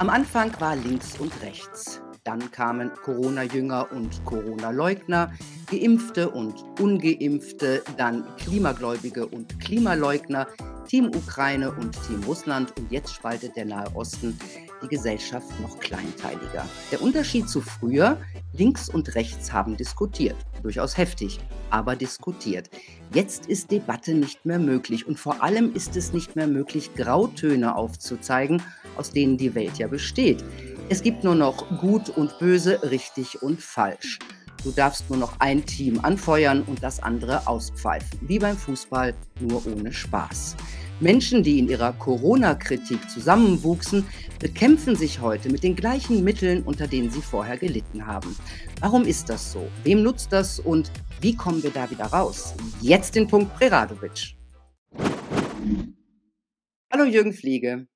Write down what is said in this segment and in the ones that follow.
Am Anfang war links und rechts. Dann kamen Corona-Jünger und Corona-Leugner, Geimpfte und Ungeimpfte, dann Klimagläubige und Klimaleugner, Team Ukraine und Team Russland und jetzt spaltet der Nahe Osten die Gesellschaft noch kleinteiliger. Der Unterschied zu früher, links und rechts haben diskutiert, durchaus heftig, aber diskutiert. Jetzt ist Debatte nicht mehr möglich und vor allem ist es nicht mehr möglich, Grautöne aufzuzeigen, aus denen die Welt ja besteht. Es gibt nur noch gut und böse, richtig und falsch. Du darfst nur noch ein Team anfeuern und das andere auspfeifen. Wie beim Fußball, nur ohne Spaß. Menschen, die in ihrer Corona-Kritik zusammenwuchsen, bekämpfen sich heute mit den gleichen Mitteln, unter denen sie vorher gelitten haben. Warum ist das so? Wem nutzt das und wie kommen wir da wieder raus? Jetzt den Punkt Preradovic. Hallo Jürgen Fliege.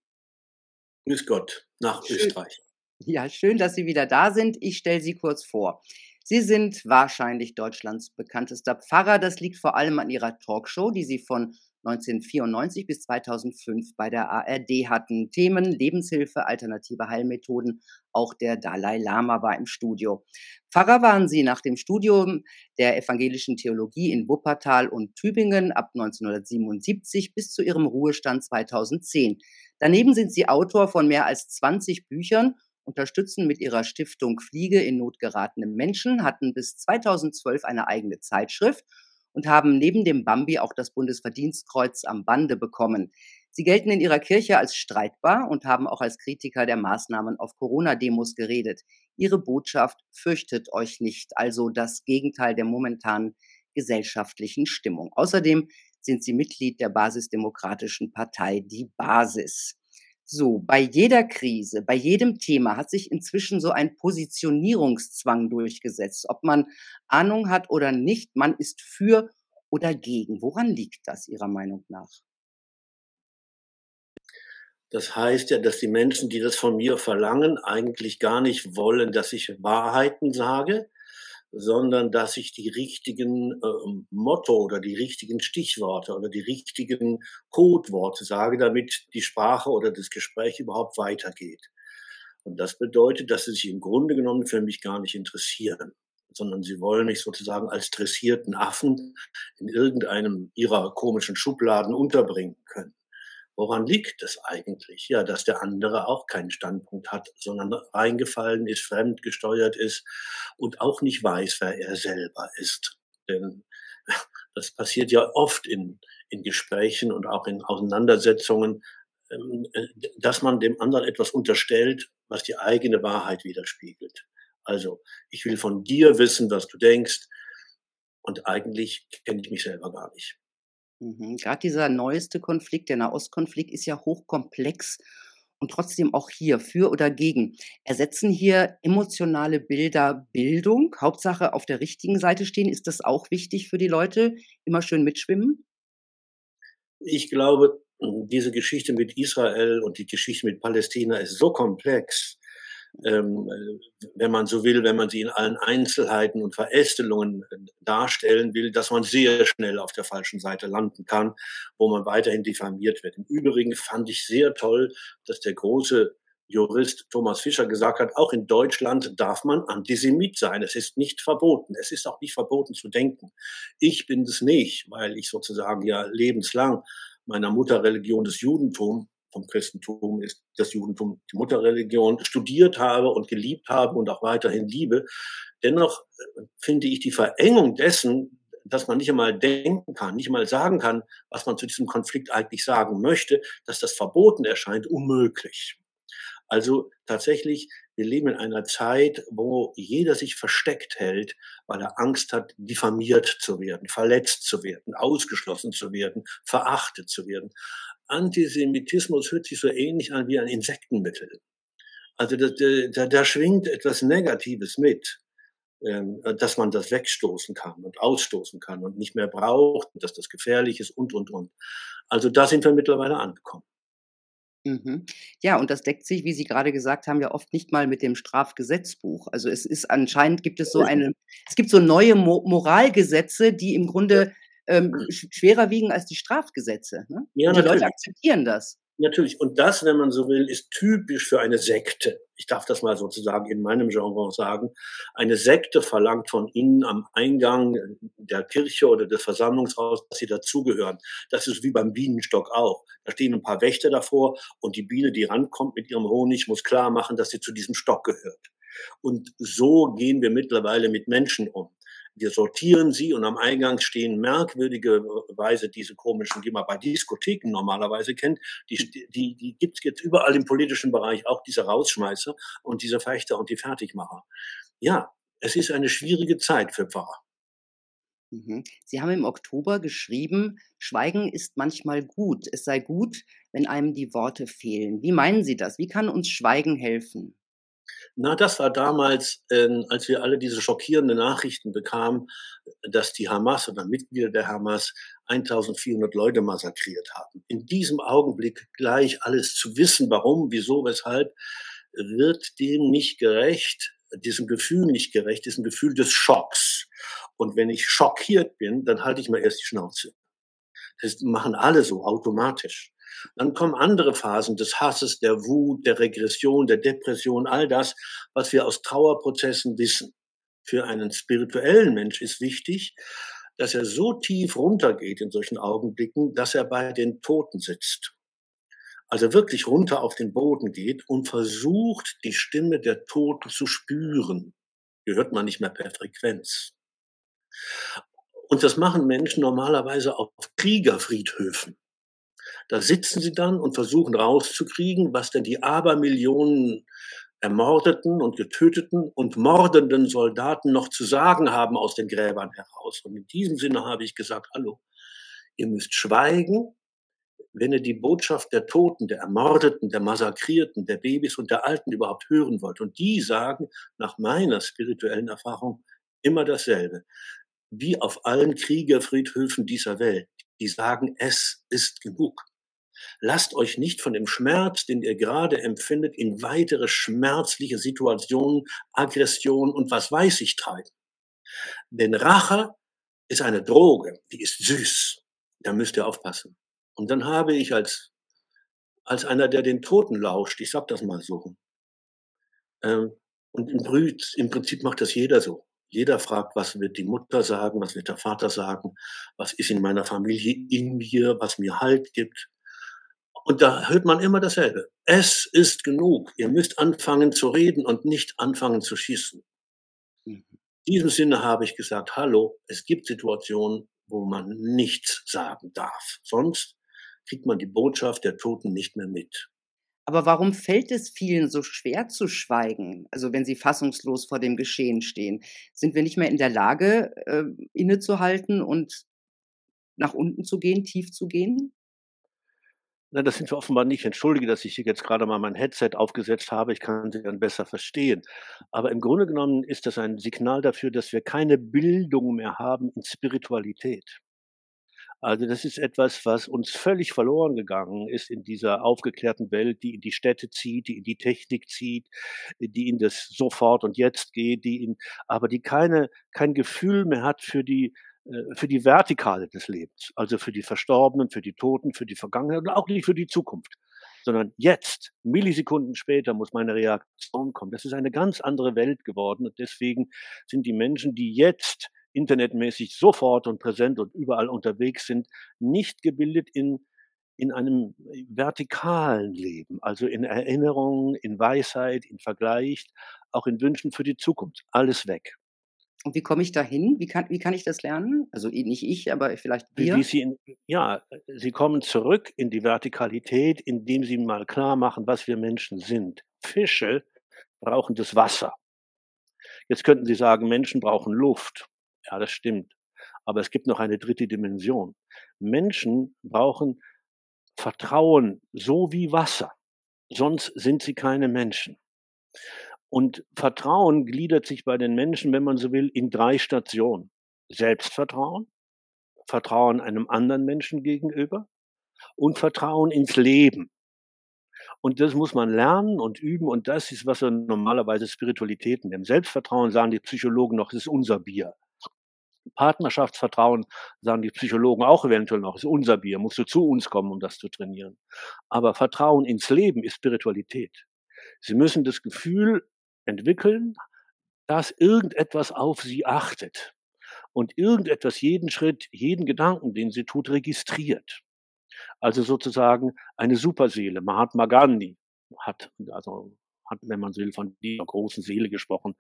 Grüß Gott, nach schön. Österreich. Ja, schön, dass Sie wieder da sind. Ich stelle Sie kurz vor. Sie sind wahrscheinlich Deutschlands bekanntester Pfarrer. Das liegt vor allem an Ihrer Talkshow, die Sie von 1994 bis 2005 bei der ARD hatten. Themen Lebenshilfe, alternative Heilmethoden. Auch der Dalai Lama war im Studio. Pfarrer waren Sie nach dem Studium der evangelischen Theologie in Wuppertal und Tübingen ab 1977 bis zu Ihrem Ruhestand 2010. Daneben sind Sie Autor von mehr als 20 Büchern unterstützen mit ihrer Stiftung Fliege in Not geratene Menschen, hatten bis 2012 eine eigene Zeitschrift und haben neben dem Bambi auch das Bundesverdienstkreuz am Bande bekommen. Sie gelten in ihrer Kirche als streitbar und haben auch als Kritiker der Maßnahmen auf Corona-Demos geredet. Ihre Botschaft fürchtet euch nicht, also das Gegenteil der momentanen gesellschaftlichen Stimmung. Außerdem sind sie Mitglied der basisdemokratischen Partei Die Basis. So, bei jeder Krise, bei jedem Thema hat sich inzwischen so ein Positionierungszwang durchgesetzt. Ob man Ahnung hat oder nicht, man ist für oder gegen. Woran liegt das Ihrer Meinung nach? Das heißt ja, dass die Menschen, die das von mir verlangen, eigentlich gar nicht wollen, dass ich Wahrheiten sage, sondern dass ich die richtigen äh, Motto oder die richtigen Stichworte oder die richtigen Codeworte sage, damit die Sprache oder das Gespräch überhaupt weitergeht. Und das bedeutet, dass sie sich im Grunde genommen für mich gar nicht interessieren, sondern sie wollen mich sozusagen als dressierten Affen in irgendeinem ihrer komischen Schubladen unterbringen können. Woran liegt es eigentlich? Ja, dass der andere auch keinen Standpunkt hat, sondern reingefallen ist, fremdgesteuert ist und auch nicht weiß, wer er selber ist. Denn das passiert ja oft in, in Gesprächen und auch in Auseinandersetzungen, ähm, äh, dass man dem anderen etwas unterstellt, was die eigene Wahrheit widerspiegelt. Also, ich will von dir wissen, was du denkst, und eigentlich kenne ich mich selber gar nicht. Mhm. Gerade dieser neueste Konflikt, der Nahostkonflikt, ist ja hochkomplex und trotzdem auch hier für oder gegen. Ersetzen hier emotionale Bilder Bildung? Hauptsache auf der richtigen Seite stehen. Ist das auch wichtig für die Leute? Immer schön mitschwimmen? Ich glaube, diese Geschichte mit Israel und die Geschichte mit Palästina ist so komplex, wenn man so will, wenn man sie in allen Einzelheiten und Verästelungen äh, darstellen will, dass man sehr schnell auf der falschen Seite landen kann, wo man weiterhin diffamiert wird. Im Übrigen fand ich sehr toll, dass der große Jurist Thomas Fischer gesagt hat, auch in Deutschland darf man Antisemit sein. Es ist nicht verboten. Es ist auch nicht verboten zu denken. Ich bin es nicht, weil ich sozusagen ja lebenslang meiner Mutterreligion des Judentum vom Christentum ist das Judentum die Mutterreligion, studiert habe und geliebt habe und auch weiterhin liebe. Dennoch äh, finde ich die Verengung dessen, dass man nicht einmal denken kann, nicht einmal sagen kann, was man zu diesem Konflikt eigentlich sagen möchte, dass das verboten erscheint, unmöglich. Also tatsächlich, wir leben in einer Zeit, wo jeder sich versteckt hält, weil er Angst hat, diffamiert zu werden, verletzt zu werden, ausgeschlossen zu werden, verachtet zu werden. Antisemitismus hört sich so ähnlich an wie ein Insektenmittel. Also da, da, da schwingt etwas Negatives mit, ähm, dass man das wegstoßen kann und ausstoßen kann und nicht mehr braucht, dass das gefährlich ist und, und, und. Also da sind wir mittlerweile angekommen. Mhm. Ja, und das deckt sich, wie Sie gerade gesagt haben, ja oft nicht mal mit dem Strafgesetzbuch. Also es ist anscheinend gibt es so eine, es gibt so neue Mo Moralgesetze, die im Grunde ähm, schwerer wiegen als die Strafgesetze. Ne? Ja, und die Leute akzeptieren das. Natürlich. Und das, wenn man so will, ist typisch für eine Sekte. Ich darf das mal sozusagen in meinem Genre sagen. Eine Sekte verlangt von Ihnen am Eingang der Kirche oder des Versammlungshauses, dass Sie dazugehören. Das ist wie beim Bienenstock auch. Da stehen ein paar Wächter davor und die Biene, die rankommt mit ihrem Honig, muss klar machen, dass sie zu diesem Stock gehört. Und so gehen wir mittlerweile mit Menschen um. Wir sortieren sie und am Eingang stehen merkwürdigerweise diese komischen, die man bei Diskotheken normalerweise kennt, die, die, die gibt es jetzt überall im politischen Bereich, auch diese Rausschmeißer und diese Fechter und die Fertigmacher. Ja, es ist eine schwierige Zeit für Pfarrer. Mhm. Sie haben im Oktober geschrieben, Schweigen ist manchmal gut. Es sei gut, wenn einem die Worte fehlen. Wie meinen Sie das? Wie kann uns Schweigen helfen? Na, das war damals, äh, als wir alle diese schockierenden Nachrichten bekamen, dass die Hamas oder Mitglieder der Hamas 1400 Leute massakriert haben. In diesem Augenblick gleich alles zu wissen, warum, wieso, weshalb, wird dem nicht gerecht, diesem Gefühl nicht gerecht, diesem Gefühl des Schocks. Und wenn ich schockiert bin, dann halte ich mal erst die Schnauze. Das machen alle so automatisch. Dann kommen andere Phasen des Hasses, der Wut, der Regression, der Depression, all das, was wir aus Trauerprozessen wissen. Für einen spirituellen Mensch ist wichtig, dass er so tief runtergeht in solchen Augenblicken, dass er bei den Toten sitzt. Also wirklich runter auf den Boden geht und versucht, die Stimme der Toten zu spüren. Die hört man nicht mehr per Frequenz. Und das machen Menschen normalerweise auf Kriegerfriedhöfen. Da sitzen sie dann und versuchen rauszukriegen, was denn die Abermillionen ermordeten und getöteten und mordenden Soldaten noch zu sagen haben aus den Gräbern heraus. Und in diesem Sinne habe ich gesagt, hallo, ihr müsst schweigen, wenn ihr die Botschaft der Toten, der Ermordeten, der Massakrierten, der Babys und der Alten überhaupt hören wollt. Und die sagen nach meiner spirituellen Erfahrung immer dasselbe. Wie auf allen Kriegerfriedhöfen dieser Welt. Die sagen, es ist genug. Lasst euch nicht von dem Schmerz, den ihr gerade empfindet, in weitere schmerzliche Situationen, Aggression und was weiß ich treiben. Denn Rache ist eine Droge, die ist süß. Da müsst ihr aufpassen. Und dann habe ich als, als einer, der den Toten lauscht, ich sag das mal so, ähm, und im Prinzip macht das jeder so. Jeder fragt, was wird die Mutter sagen, was wird der Vater sagen, was ist in meiner Familie in mir, was mir Halt gibt. Und da hört man immer dasselbe. Es ist genug. Ihr müsst anfangen zu reden und nicht anfangen zu schießen. Mhm. In diesem Sinne habe ich gesagt, hallo, es gibt Situationen, wo man nichts sagen darf. Sonst kriegt man die Botschaft der Toten nicht mehr mit. Aber warum fällt es vielen so schwer zu schweigen? Also wenn sie fassungslos vor dem Geschehen stehen, sind wir nicht mehr in der Lage, äh, innezuhalten und nach unten zu gehen, tief zu gehen? Na, das sind wir offenbar nicht. Entschuldige, dass ich hier jetzt gerade mal mein Headset aufgesetzt habe. Ich kann Sie dann besser verstehen. Aber im Grunde genommen ist das ein Signal dafür, dass wir keine Bildung mehr haben in Spiritualität. Also das ist etwas, was uns völlig verloren gegangen ist in dieser aufgeklärten Welt, die in die Städte zieht, die in die Technik zieht, die in das Sofort und Jetzt geht, die in, aber die keine, kein Gefühl mehr hat für die, für die Vertikale des Lebens, also für die Verstorbenen, für die Toten, für die Vergangenheit und auch nicht für die Zukunft, sondern jetzt, Millisekunden später, muss meine Reaktion kommen. Das ist eine ganz andere Welt geworden und deswegen sind die Menschen, die jetzt internetmäßig sofort und präsent und überall unterwegs sind, nicht gebildet in in einem vertikalen Leben, also in Erinnerungen, in Weisheit, in Vergleich, auch in Wünschen für die Zukunft. Alles weg. Und wie komme ich dahin? Wie kann, wie kann ich das lernen? Also nicht ich, aber vielleicht wir. Wie Sie in, ja, Sie kommen zurück in die Vertikalität, indem Sie mal klar machen, was wir Menschen sind. Fische brauchen das Wasser. Jetzt könnten Sie sagen, Menschen brauchen Luft. Ja, das stimmt. Aber es gibt noch eine dritte Dimension. Menschen brauchen Vertrauen, so wie Wasser. Sonst sind sie keine Menschen. Und Vertrauen gliedert sich bei den Menschen, wenn man so will, in drei Stationen. Selbstvertrauen, Vertrauen einem anderen Menschen gegenüber und Vertrauen ins Leben. Und das muss man lernen und üben. Und das ist, was wir normalerweise Spiritualitäten nennen. Selbstvertrauen sagen die Psychologen noch, das ist unser Bier. Partnerschaftsvertrauen, sagen die Psychologen auch eventuell noch, ist unser Bier, musst du zu uns kommen, um das zu trainieren. Aber Vertrauen ins Leben ist Spiritualität. Sie müssen das Gefühl entwickeln, dass irgendetwas auf sie achtet und irgendetwas jeden Schritt, jeden Gedanken, den sie tut, registriert. Also sozusagen eine Superseele. Mahatma Gandhi hat, also hat, wenn man will, von dieser großen Seele gesprochen,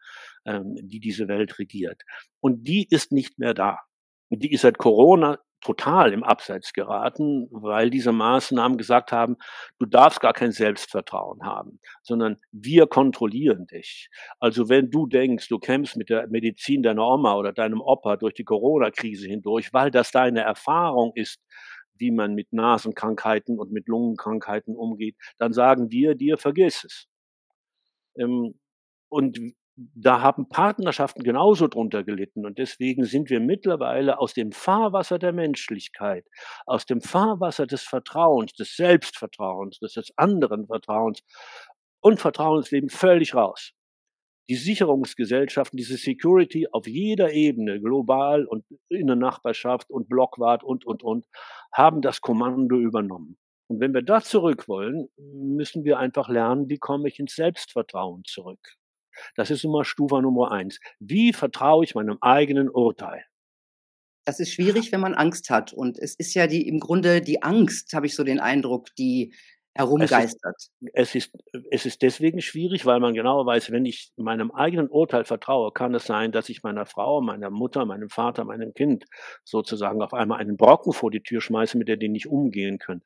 ähm, die diese Welt regiert. Und die ist nicht mehr da. Die ist seit Corona total im Abseits geraten, weil diese Maßnahmen gesagt haben, du darfst gar kein Selbstvertrauen haben, sondern wir kontrollieren dich. Also wenn du denkst, du kämpfst mit der Medizin deiner Oma oder deinem Opa durch die Corona-Krise hindurch, weil das deine Erfahrung ist, wie man mit Nasenkrankheiten und mit Lungenkrankheiten umgeht, dann sagen wir dir, vergiss es. Ähm, und da haben Partnerschaften genauso drunter gelitten. Und deswegen sind wir mittlerweile aus dem Fahrwasser der Menschlichkeit, aus dem Fahrwasser des Vertrauens, des Selbstvertrauens, des anderen Vertrauens und Vertrauensleben völlig raus. Die Sicherungsgesellschaften, diese Security auf jeder Ebene, global und in der Nachbarschaft und Blockwart und, und, und, haben das Kommando übernommen. Und wenn wir da zurück wollen, müssen wir einfach lernen, wie komme ich ins Selbstvertrauen zurück. Das ist immer Stufe Nummer eins. Wie vertraue ich meinem eigenen Urteil? Das ist schwierig, wenn man Angst hat. Und es ist ja die, im Grunde die Angst, habe ich so den Eindruck, die herumgeistert. Es ist, es ist, es ist deswegen schwierig, weil man genau weiß, wenn ich meinem eigenen Urteil vertraue, kann es sein, dass ich meiner Frau, meiner Mutter, meinem Vater, meinem Kind sozusagen auf einmal einen Brocken vor die Tür schmeiße, mit der die nicht umgehen können.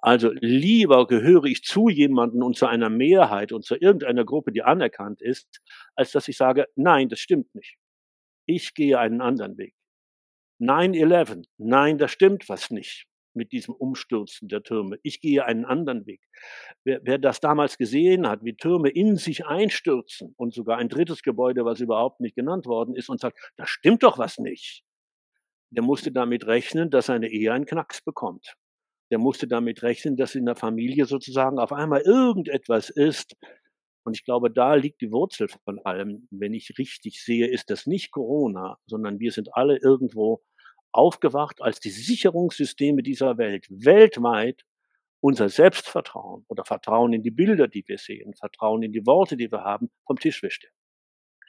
Also lieber gehöre ich zu jemanden und zu einer Mehrheit und zu irgendeiner Gruppe, die anerkannt ist, als dass ich sage, nein, das stimmt nicht. Ich gehe einen anderen Weg. 9-11, nein, da stimmt was nicht mit diesem Umstürzen der Türme. Ich gehe einen anderen Weg. Wer, wer, das damals gesehen hat, wie Türme in sich einstürzen und sogar ein drittes Gebäude, was überhaupt nicht genannt worden ist, und sagt, da stimmt doch was nicht, der musste damit rechnen, dass seine Ehe einen Knacks bekommt. Der musste damit rechnen, dass in der Familie sozusagen auf einmal irgendetwas ist. Und ich glaube, da liegt die Wurzel von allem. Wenn ich richtig sehe, ist das nicht Corona, sondern wir sind alle irgendwo aufgewacht, als die Sicherungssysteme dieser Welt weltweit unser Selbstvertrauen oder Vertrauen in die Bilder, die wir sehen, Vertrauen in die Worte, die wir haben, vom Tisch wischte.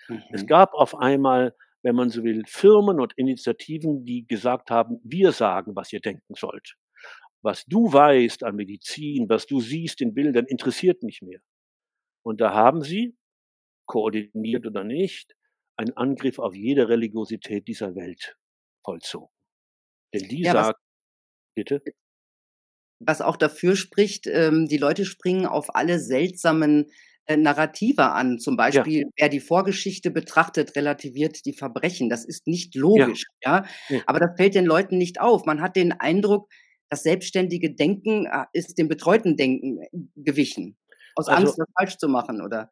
Mhm. Es gab auf einmal, wenn man so will, Firmen und Initiativen, die gesagt haben, wir sagen, was ihr denken sollt. Was du weißt an Medizin, was du siehst in Bildern, interessiert nicht mehr. Und da haben sie, koordiniert oder nicht, einen Angriff auf jede Religiosität dieser Welt vollzogen. Denn die ja, sagt, bitte? Was auch dafür spricht, ähm, die Leute springen auf alle seltsamen äh, Narrative an. Zum Beispiel, ja. wer die Vorgeschichte betrachtet, relativiert die Verbrechen. Das ist nicht logisch, ja. ja? Aber das fällt den Leuten nicht auf. Man hat den Eindruck, das selbstständige Denken äh, ist dem betreuten Denken äh, gewichen. Aus also, Angst, das falsch zu machen, oder?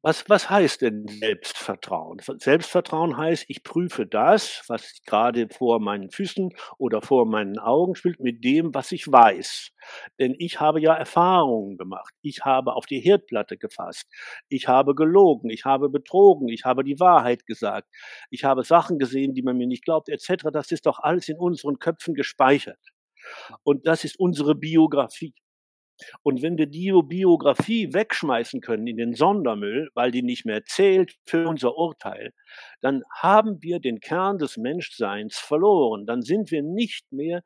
Was, was heißt denn Selbstvertrauen? Selbstvertrauen heißt, ich prüfe das, was gerade vor meinen Füßen oder vor meinen Augen spielt, mit dem, was ich weiß. Denn ich habe ja Erfahrungen gemacht. Ich habe auf die Herdplatte gefasst. Ich habe gelogen. Ich habe betrogen. Ich habe die Wahrheit gesagt. Ich habe Sachen gesehen, die man mir nicht glaubt, etc. Das ist doch alles in unseren Köpfen gespeichert. Und das ist unsere Biografie. Und wenn wir die Biografie wegschmeißen können in den Sondermüll, weil die nicht mehr zählt für unser Urteil, dann haben wir den Kern des Menschseins verloren. Dann sind wir nicht mehr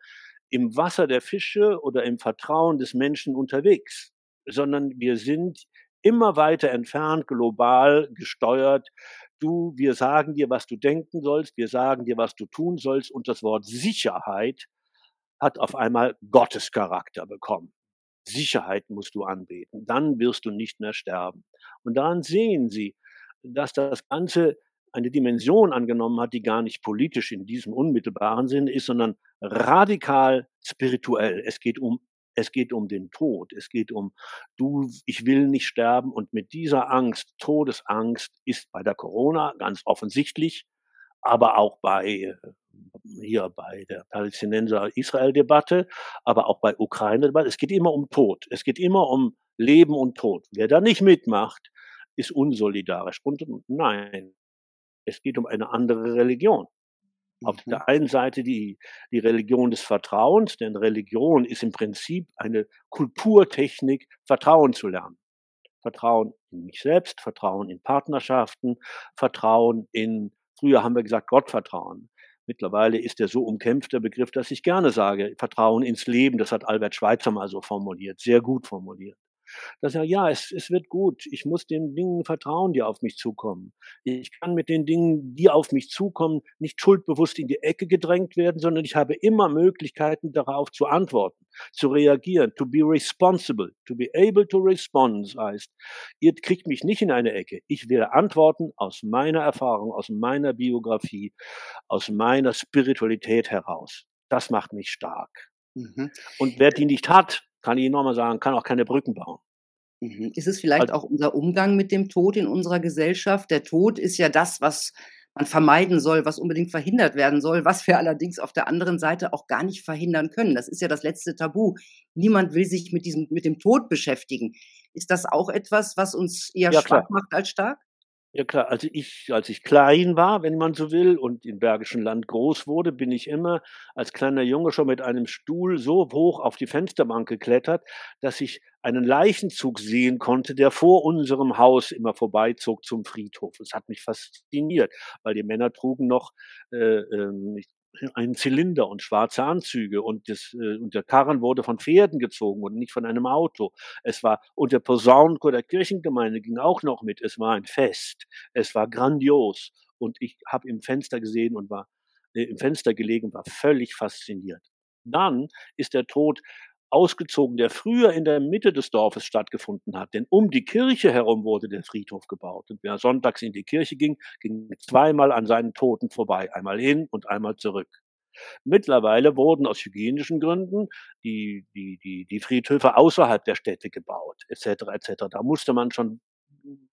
im Wasser der Fische oder im Vertrauen des Menschen unterwegs, sondern wir sind immer weiter entfernt, global gesteuert. Du, wir sagen dir, was du denken sollst, wir sagen dir, was du tun sollst und das Wort Sicherheit hat auf einmal Gottescharakter bekommen. Sicherheit musst du anbeten, dann wirst du nicht mehr sterben. Und daran sehen Sie, dass das Ganze eine Dimension angenommen hat, die gar nicht politisch in diesem unmittelbaren Sinne ist, sondern radikal spirituell. Es geht um es geht um den Tod. Es geht um, du, ich will nicht sterben. Und mit dieser Angst, Todesangst, ist bei der Corona ganz offensichtlich, aber auch bei äh, hier bei der Palästinenser-Israel-Debatte, aber auch bei Ukraine-Debatte. Es geht immer um Tod. Es geht immer um Leben und Tod. Wer da nicht mitmacht, ist unsolidarisch. Und nein, es geht um eine andere Religion. Auf mhm. der einen Seite die, die Religion des Vertrauens, denn Religion ist im Prinzip eine Kulturtechnik, Vertrauen zu lernen. Vertrauen in mich selbst, Vertrauen in Partnerschaften, Vertrauen in, früher haben wir gesagt, Gottvertrauen. Mittlerweile ist der so umkämpfte Begriff, dass ich gerne sage, Vertrauen ins Leben, das hat Albert Schweitzer mal so formuliert, sehr gut formuliert dass er, ja, es, es wird gut. Ich muss den Dingen vertrauen, die auf mich zukommen. Ich kann mit den Dingen, die auf mich zukommen, nicht schuldbewusst in die Ecke gedrängt werden, sondern ich habe immer Möglichkeiten darauf zu antworten, zu reagieren, to be responsible, to be able to respond das heißt, ihr kriegt mich nicht in eine Ecke. Ich werde antworten aus meiner Erfahrung, aus meiner Biografie, aus meiner Spiritualität heraus. Das macht mich stark. Mhm. Und wer die nicht hat, kann ich Ihnen nochmal sagen, kann auch keine Brücken bauen. Mhm. Ist es vielleicht also, auch unser Umgang mit dem Tod in unserer Gesellschaft? Der Tod ist ja das, was man vermeiden soll, was unbedingt verhindert werden soll, was wir allerdings auf der anderen Seite auch gar nicht verhindern können. Das ist ja das letzte Tabu. Niemand will sich mit diesem, mit dem Tod beschäftigen. Ist das auch etwas, was uns eher ja, schwach macht als stark? Ja klar, also ich, als ich klein war, wenn man so will, und im Bergischen Land groß wurde, bin ich immer als kleiner Junge schon mit einem Stuhl so hoch auf die Fensterbank geklettert, dass ich einen Leichenzug sehen konnte, der vor unserem Haus immer vorbeizog zum Friedhof. Es hat mich fasziniert, weil die Männer trugen noch, äh, äh, einen Zylinder und schwarze Anzüge und, das, äh, und der Karren wurde von Pferden gezogen und nicht von einem Auto. Es war, und der Posaunenchor der Kirchengemeinde ging auch noch mit. Es war ein Fest. Es war grandios. Und ich habe im Fenster gesehen und war äh, im Fenster gelegen war völlig fasziniert. Dann ist der Tod ausgezogen, der früher in der Mitte des Dorfes stattgefunden hat. Denn um die Kirche herum wurde der Friedhof gebaut. Und wer sonntags in die Kirche ging, ging zweimal an seinen Toten vorbei. Einmal hin und einmal zurück. Mittlerweile wurden aus hygienischen Gründen die, die, die, die Friedhöfe außerhalb der Städte gebaut, etc. etc. Da musste man schon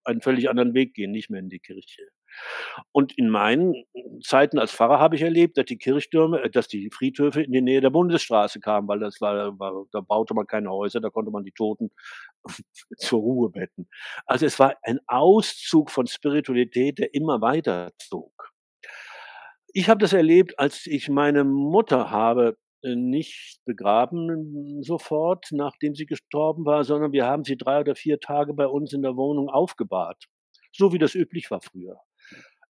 einen völlig anderen Weg gehen, nicht mehr in die Kirche. Und in meinen Zeiten als Pfarrer habe ich erlebt, dass die Kirchtürme, äh, dass die Friedhöfe in die Nähe der Bundesstraße kamen, weil das war, war da baute man keine Häuser, da konnte man die Toten zur Ruhe betten. Also es war ein Auszug von Spiritualität, der immer weiter zog. Ich habe das erlebt, als ich meine Mutter habe nicht begraben sofort, nachdem sie gestorben war, sondern wir haben sie drei oder vier Tage bei uns in der Wohnung aufgebahrt. So wie das üblich war früher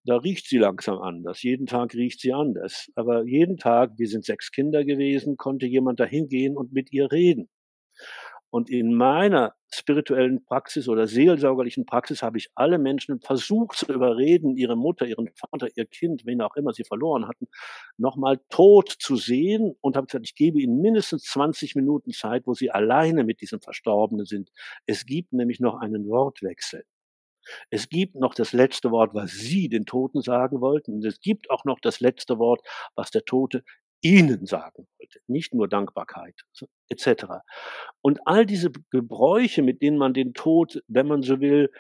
da riecht sie langsam anders. Jeden Tag riecht sie anders. Aber jeden Tag, wir sind sechs Kinder gewesen, konnte jemand dahin gehen und mit ihr reden. Und in meiner spirituellen Praxis oder seelsorgerlichen Praxis habe ich alle Menschen versucht zu überreden, ihre Mutter, ihren Vater, ihr Kind, wen auch immer sie verloren hatten, nochmal tot zu sehen und habe gesagt, ich gebe ihnen mindestens 20 Minuten Zeit, wo sie alleine mit diesem Verstorbenen sind. Es gibt nämlich noch einen Wortwechsel. Es gibt noch das letzte Wort, was Sie den Toten sagen wollten. Und es gibt auch noch das letzte Wort, was der Tote Ihnen sagen wollte. Nicht nur Dankbarkeit etc. Und all diese Gebräuche, mit denen man den Tod, wenn man so will,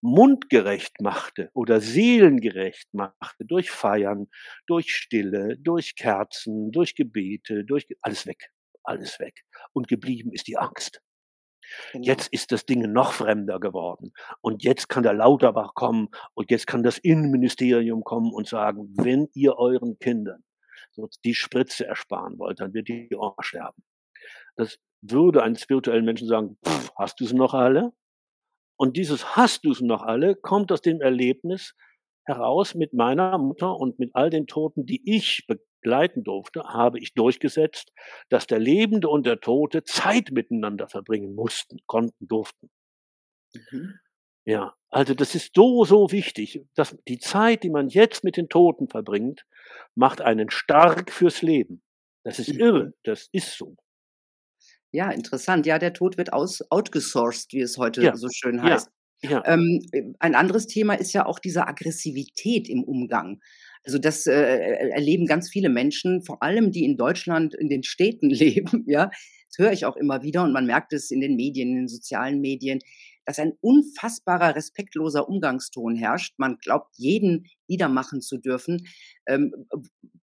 mundgerecht machte oder seelengerecht machte, durch Feiern, durch Stille, durch Kerzen, durch Gebete, durch alles weg, alles weg. Und geblieben ist die Angst. Genau. Jetzt ist das Ding noch fremder geworden. Und jetzt kann der Lauterbach kommen und jetzt kann das Innenministerium kommen und sagen, wenn ihr euren Kindern die Spritze ersparen wollt, dann wird die Oma sterben. Das würde einen spirituellen Menschen sagen, pff, hast du sie noch alle? Und dieses hast du sie noch alle kommt aus dem Erlebnis heraus mit meiner Mutter und mit all den Toten, die ich begleiten durfte, habe ich durchgesetzt, dass der Lebende und der Tote Zeit miteinander verbringen mussten, konnten, durften. Mhm. Ja, also das ist so, so wichtig, dass die Zeit, die man jetzt mit den Toten verbringt, macht einen stark fürs Leben. Das ist mhm. irre, das ist so. Ja, interessant. Ja, der Tod wird aus, outgesourced, wie es heute ja. so schön heißt. Ja. Ja. Ähm, ein anderes Thema ist ja auch diese Aggressivität im Umgang. Also das äh, äh, erleben ganz viele Menschen, vor allem die in Deutschland in den Städten leben. Ja, das höre ich auch immer wieder und man merkt es in den Medien, in den sozialen Medien, dass ein unfassbarer respektloser Umgangston herrscht. Man glaubt, jeden niedermachen zu dürfen. Ähm,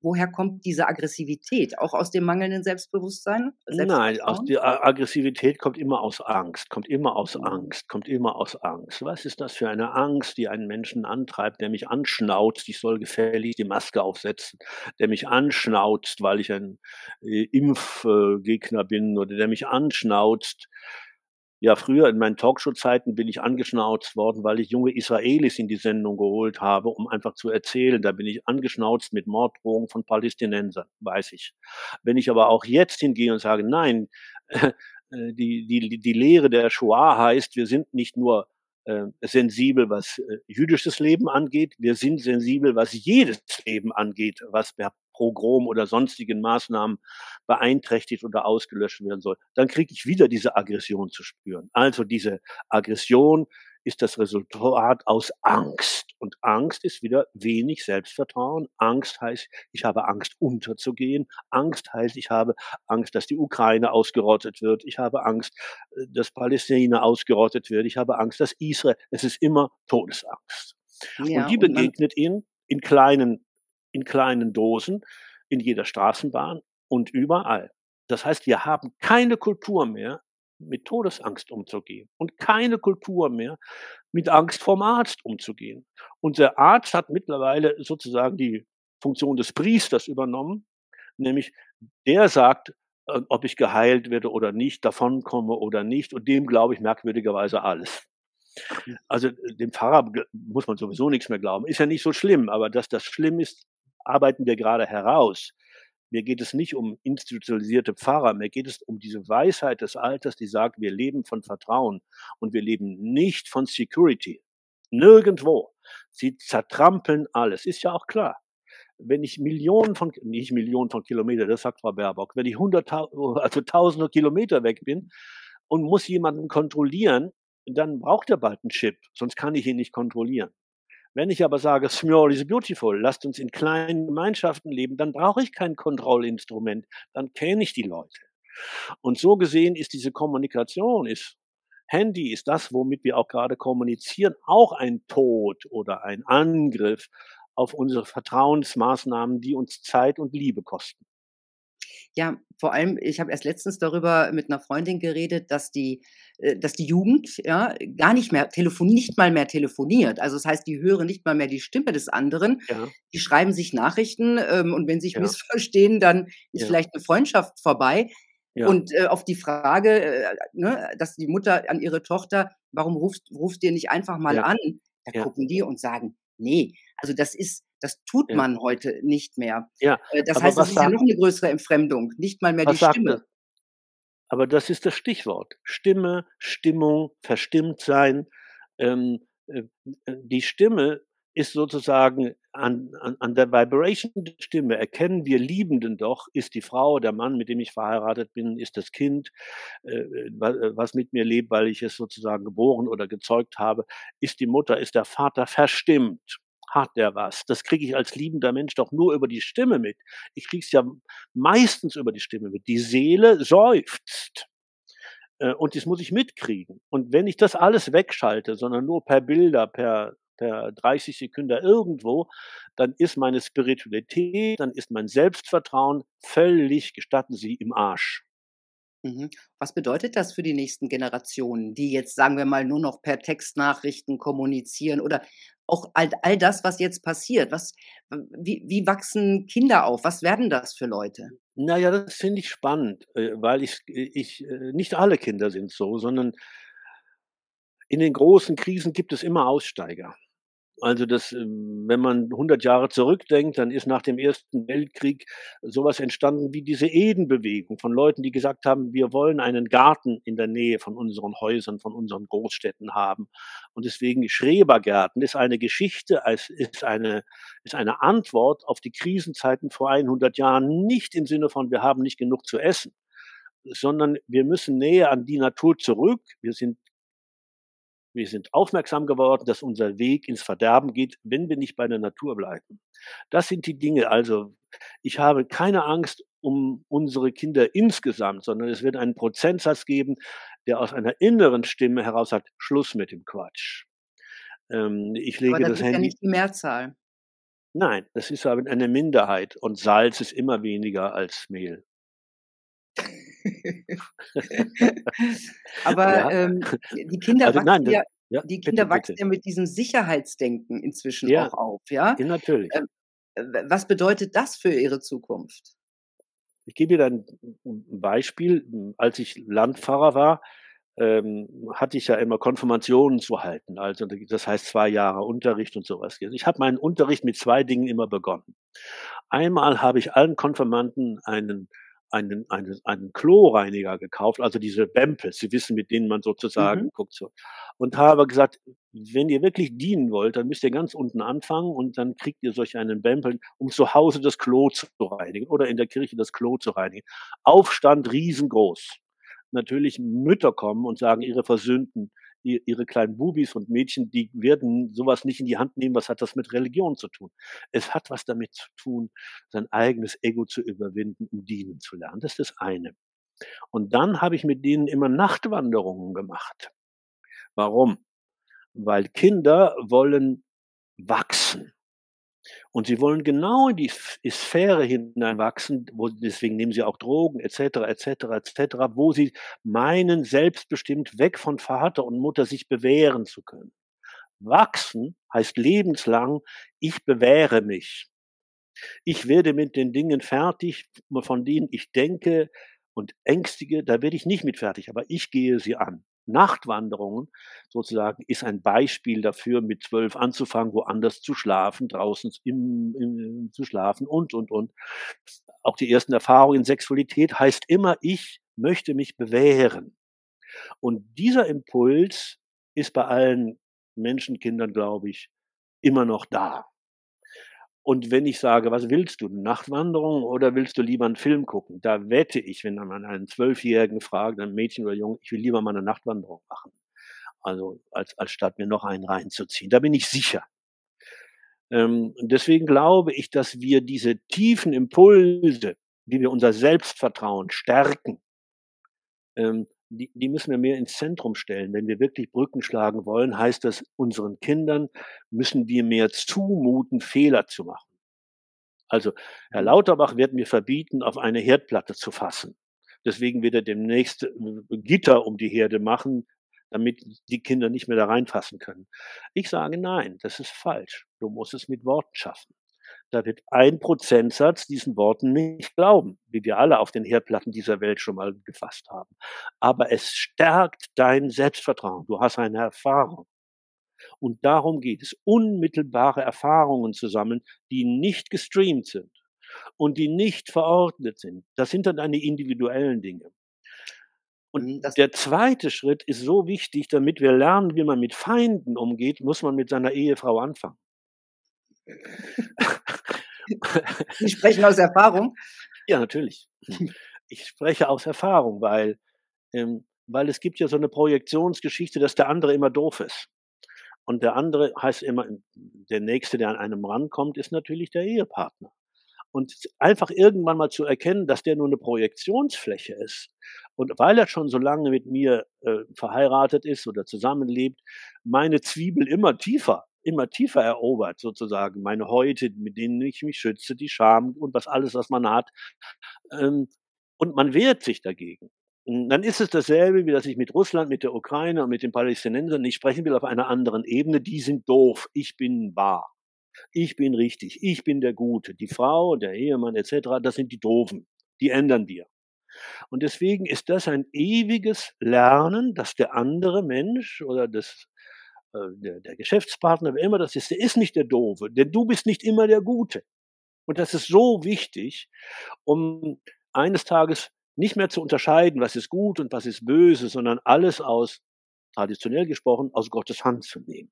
woher kommt diese Aggressivität? Auch aus dem mangelnden Selbstbewusstsein? Nein, aus der Aggressivität kommt immer aus Angst, kommt immer aus. Angst, kommt immer aus Angst. Was ist das für eine Angst, die einen Menschen antreibt, der mich anschnauzt, ich soll gefällig die Maske aufsetzen, der mich anschnauzt, weil ich ein, äh, Impfgegner bin oder der mich anschnauzt ja, früher in meinen Talkshow-Zeiten bin ich angeschnauzt worden, weil ich junge Israelis in die Sendung geholt habe, um einfach zu erzählen. Da bin ich angeschnauzt mit Morddrohungen von Palästinensern, weiß ich. Wenn ich aber auch jetzt hingehe und sage: „Nein, äh, die die die Lehre der Shoah heißt, wir sind nicht nur, äh, sensibel, was, äh, jüdisches Leben angeht, wir sind sensibel, was jedes Leben angeht, was Pogrom oder sonstigen Maßnahmen beeinträchtigt oder ausgelöscht werden soll“, dann kriege ich wieder diese Aggression zu spüren. Also, diese Aggression ist das Resultat aus Angst. Und Angst ist wieder wenig Selbstvertrauen. Angst heißt, ich habe Angst, unterzugehen. Angst heißt, ich habe Angst, dass die Ukraine ausgerottet wird. Ich habe Angst, äh, dass Palästina ausgerottet wird. Ich habe Angst, dass Israel es ist immer Todesangst. Und Ja, die und man begegnet Ihnen in kleinen in kleinen Dosen in jeder Straßenbahn und überall. Das heißt, wir haben keine Kultur mehr, mit Todesangst umzugehen und keine Kultur mehr, mit Angst vorm Arzt umzugehen. Unser Arzt hat mittlerweile sozusagen die Funktion des Priesters übernommen, nämlich der sagt, äh, ob ich geheilt werde oder nicht, davonkomme oder nicht, und dem glaube ich merkwürdigerweise alles. Also, äh, dem Pfarrer muss man sowieso nix mehr glauben. Ist ja nicht so schlimm, aber dass das schlimm ist, arbeiten wir gerade heraus. Mir geht es nicht um institutionalisierte Pfarrer, mir geht es um diese Weisheit des Alters, die sagt: „Wir leben von Vertrauen und wir leben nicht von Security.“ Nirgendwo. Sie zertrampeln alles. Ist ja auch klar. Wenn ich Millionen von nicht Millionen von Kilometer, das sagt Frau Baerbock. Wenn ich hunderttau also Tausende Kilometer weg bin und muss jemanden kontrollieren, dann braucht er bald 'n Chip, sonst kann ich ihn nicht kontrollieren. Wenn ich aber sage: „Small is beautiful“, lasst uns in kleinen Gemeinschaften leben, dann brauche ich kein Kontrollinstrument, dann kenne ich die Leute. Und so gesehen ist diese Kommunikation ist Handy ist das, womit wir auch gerade kommunizieren, auch ein Tod oder ein Angriff auf unsere Vertrauensmaßnahmen, die uns Zeit und Liebe kosten. Ja, vor allem, ich habe erst letztens darüber mit 'ner Freundin geredet, dass die äh, dass die Jugend, ja, gar nicht mehr telefon nicht mal mehr telefoniert. Also, das heißt, die hören nicht mal mehr die Stimme des anderen. Ja. Die schreiben sich Nachrichten, ähm, und wenn sie sich Ja. missverstehen, dann ist vielleicht 'ne Freundschaft vorbei. Und, äh, auf die Frage, äh, ne, dass die Mutter an ihre Tochter: „Warum rufst du ihr nicht einfach mal an?“ Da gucken die und sagen: „Ne, also das ist das tut Ja. man heute nicht mehr.“ Ja, Äh, das heißt, was ist ja noch 'ne größere Entfremdung, nicht mal mehr die Stimme. das? Aber das ist das Stichwort. Stimme, Stimmung, verstimmt sein. Ähm, äh, die Stimme ist sozusagen an an an der Vibration der Stimme erkennen wir Liebenden doch, ist die Frau, der Mann, mit dem ich verheiratet bin, ist das Kind, äh, äh, was mit mir lebt, weil ich es sozusagen geboren oder gezeugt habe. Ist die Mutter, ist der Vater verstimmt? Hat der was? Das kriege ich als liebender Mensch doch nur über die Stimme mit. Ich kriege es ja meistens über die Stimme mit. Die Seele seufzt. Äh, und das muss ich mitkriegen. Und wenn ich das alles wegschalte, sondern nur per Bilder, per per 30 Sekünder irgendwo, dann ist meine Spiritualität, dann ist mein Selbstvertrauen völlig, gestatten Sie, im Arsch. Mhm. Was bedeutet das für die nächsten Generationen, die jetzt, sagen wir mal, nur noch per Textnachrichten kommunizieren oder auch all all das, was jetzt passiert? Was wie wie wachsen Kinder auf? Was werden das für Leute? Na ja, das finde ich spannend, äh, weil ich äh, ich äh, nicht alle Kinder sind so, sondern in den großen Krisen gibt es immer Aussteiger. Also, das ähm, wenn man 100 Jahre zurückdenkt, dann ist nach dem Ersten Weltkrieg so was entstanden wie diese Edenbewegung von Leuten, die gesagt haben: „Wir wollen einen Garten in der Nähe von unseren Häusern, von unseren Großstädten haben.“ Und deswegen Schrebergärten ist eine Geschichte, es ist eine ist eine Antwort auf die Krisenzeiten vor 100 Jahren, nicht im Sinne von: „Wir haben nicht genug zu essen“, sondern wir müssen näher an die Natur zurück. Wir sind wir sind aufmerksam geworden, dass unser Weg ins Verderben geht, wenn wir nicht bei der Natur bleiben. Das sind die Dinge. Also, ich habe keine Angst um unsere Kinder insgesamt, sondern es wird einen Prozentsatz geben, der aus einer inneren Stimme heraus sagt: „Schluss mit dem Quatsch.“ Ähm, ich Aber lege das das ist ja nicht die Mehrzahl. Nein, das ist aber eine Minderheit und Salz ist immer weniger als Mehl. Aber, ja. ähm, die Kinder also, wachsen nein, ja ja, die Kinder bitte, wachsen bitte. ja mit diesem Sicherheitsdenken inzwischen auch auf, ja? Ja, natürlich. Ähm, was bedeutet das für ihre Zukunft? Ich gebe dir ein Beispiel. Als ich Landpfarrer war, ähm, hatte ich ja immer Konfirmationen zu halten. Also das heißt zwei Jahre Unterricht und sowas. Ich habe meinen Unterricht mit zwei Dingen immer begonnen. Einmal habe ich allen Konfirmanden einen einen, einen, einen Kloreiniger gekauft, also diese Bämpel, Sie wissen, mit denen man sozusagen mhm. guckt. So. Und habe gesagt, wenn ihr wirklich dienen wollt, dann müsst ihr ganz unten anfangen und dann kriegt ihr solch einen Bämpel, um zu Hause das Klo zu reinigen oder in der Kirche das Klo zu reinigen. Aufstand riesengroß. Natürlich Mütter kommen und sagen, ihre Versöhnten, ihre kleinen Bubis und Mädchen, die werden sowas nicht in die Hand nehmen. Was hat das mit Religion zu tun? Es hat was damit zu tun, sein eigenes Ego zu überwinden, um dienen zu lernen. Das ist das eine. Und dann habe ich mit denen immer Nachtwanderungen gemacht. Warum? Weil Kinder wollen wachsen. Und sie wollen genau in die Sphäre hineinwachsen, wo, deswegen nehmen sie auch Drogen etc. etc. etc., wo sie meinen, selbstbestimmt weg von Vater und Mutter sich bewähren zu können. Wachsen heißt lebenslang, ich bewähre mich. Ich werde mit den Dingen fertig, von denen ich denke und ängstige, da werde ich nicht mit fertig, aber ich gehe sie an. Nachtwanderungen sozusagen ist ein Beispiel dafür, mit zwölf anzufangen, woanders zu schlafen, draußen im, im, zu schlafen und, und, und. Auch die ersten Erfahrungen in Sexualität heißt immer, ich möchte mich bewähren. Und dieser Impuls ist bei allen Menschenkindern, glaube ich, immer noch da. Und wenn ich sage, was willst du, Nachtwanderung oder willst du lieber einen Film gucken? Da wette ich, wenn man einen Zwölfjährigen fragt, ein Mädchen oder Jungen, ich will lieber mal eine Nachtwanderung machen. Also als, als statt mir noch einen reinzuziehen. Da bin ich sicher. Ähm, deswegen glaube ich, dass wir diese tiefen Impulse, wie wir unser Selbstvertrauen stärken, ähm, die, die müssen wir mehr ins Zentrum stellen. Wenn wir wirklich Brücken schlagen wollen, heißt das, unseren Kindern müssen wir mehr zumuten, Fehler zu machen. Also Herr mhm. Lauterbach wird mir verbieten, auf eine Herdplatte zu fassen. Deswegen wird er demnächst äh, Gitter um die Herde machen, damit die Kinder nicht mehr da reinfassen können. Ich sage nein, das ist falsch. Du musst es mit Worten schaffen. Da wird ein Prozentsatz diesen Worten nicht glauben, wie wir alle auf den Herdplatten dieser Welt schon mal gefasst haben. Aber es stärkt dein Selbstvertrauen. Du hast eine Erfahrung. Und darum geht es, unmittelbare Erfahrungen zu sammeln, die nicht gestreamt sind und die nicht verordnet sind. Das sind dann deine individuellen Dinge. Und mhm, das der zweite Schritt ist so wichtig, damit wir lernen, wie man mit Feinden umgeht, muss man mit seiner Ehefrau anfangen. Sie sprechen aus Erfahrung? Ja, natürlich. Ich spreche aus Erfahrung, weil, ähm, weil es gibt ja so eine Projektionsgeschichte, dass der andere immer doof ist. Und der andere heißt immer, der Nächste, der an einem rankommt, ist natürlich der Ehepartner. Und einfach irgendwann mal zu erkennen, dass der nur eine Projektionsfläche ist. Und weil er schon so lange mit mir äh, verheiratet ist oder zusammenlebt, meine Zwiebel immer tiefer immer tiefer erobert, sozusagen. Meine Häute, mit denen ich mich schütze, die Scham und was alles, was man hat. Ähm, und man wehrt sich dagegen. Und dann ist es dasselbe, wie dass ich mit Russland, mit der Ukraine und mit den Palästinensern nicht sprechen will auf einer anderen Ebene. Die sind doof. Ich bin wahr. Ich bin richtig. Ich bin der Gute. Die Frau, der Ehemann etc., das sind die Doofen. Die ändern wir. Und deswegen ist das ein ewiges Lernen, dass der andere Mensch oder das der, der Geschäftspartner, wer immer das ist, der ist nicht der Doofe, denn du bist nicht immer der Gute. Und das ist so wichtig, um eines Tages nicht mehr zu unterscheiden, was ist gut und was ist böse, sondern alles aus, traditionell gesprochen, aus Gottes Hand zu nehmen.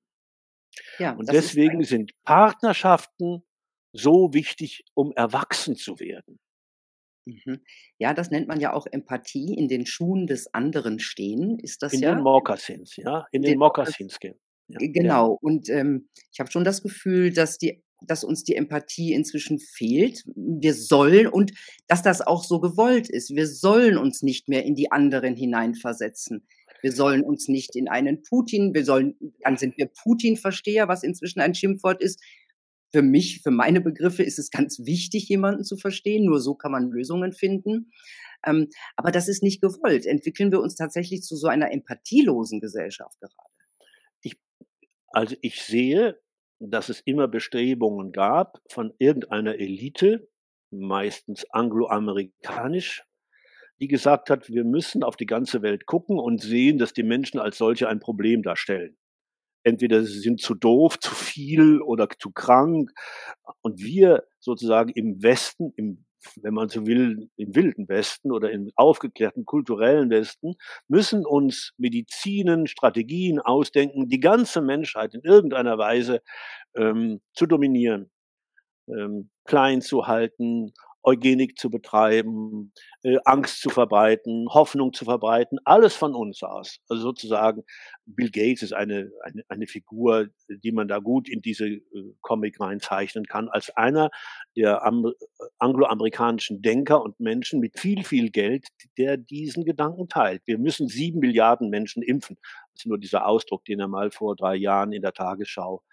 Ja, und deswegen sind Partnerschaften so wichtig, um erwachsen zu werden. Mhm. Ja, das nennt man ja auch Empathie, in den Schuhen des anderen stehen, ist das in ja? In den Mokassins, ja, in den, den Mokassins gehen. Ja, genau. Ja. Und ähm, ich habe schon das Gefühl, dass die dass uns die Empathie inzwischen fehlt. Wir sollen und dass das auch so gewollt ist. Wir sollen uns nicht mehr in die anderen hineinversetzen. Wir sollen uns nicht in einen Putin, wir sollen, dann sind wir Putin-Versteher, was inzwischen ein Schimpfwort ist. für mich, für meine Begriffe ist es ganz wichtig, jemanden zu verstehen. Nur so kann man Lösungen finden. Ähm, aber das ist nicht gewollt. Entwickeln wir uns tatsächlich zu so einer empathielosen Gesellschaft gerade? Also ich sehe, dass es immer Bestrebungen gab von irgendeiner Elite, meistens angloamerikanisch, die gesagt hat, wir müssen auf die ganze Welt gucken und sehen, dass die Menschen als solche ein Problem darstellen. Entweder sie sind zu doof, zu viel oder zu krank. Und wir sozusagen im Westen, im, wenn man so will, im wilden Westen oder im aufgeklärten kulturellen Westen, müssen uns Medizinen, Strategien ausdenken, die ganze Menschheit in irgendeiner Weise ähm, zu dominieren, ähm, klein zu halten, Eugenik zu betreiben, äh, Angst zu verbreiten, Hoffnung zu verbreiten, alles von uns aus. Also sozusagen, Bill Gates ist eine, eine, eine Figur, die man da gut in diese äh, Comic reinzeichnen kann, als einer der angloamerikanischen Denker und Menschen mit viel, viel Geld, der diesen Gedanken teilt. Wir müssen sieben Milliarden Menschen impfen. Das ist nur dieser Ausdruck, den er mal vor drei Jahren in der Tagesschau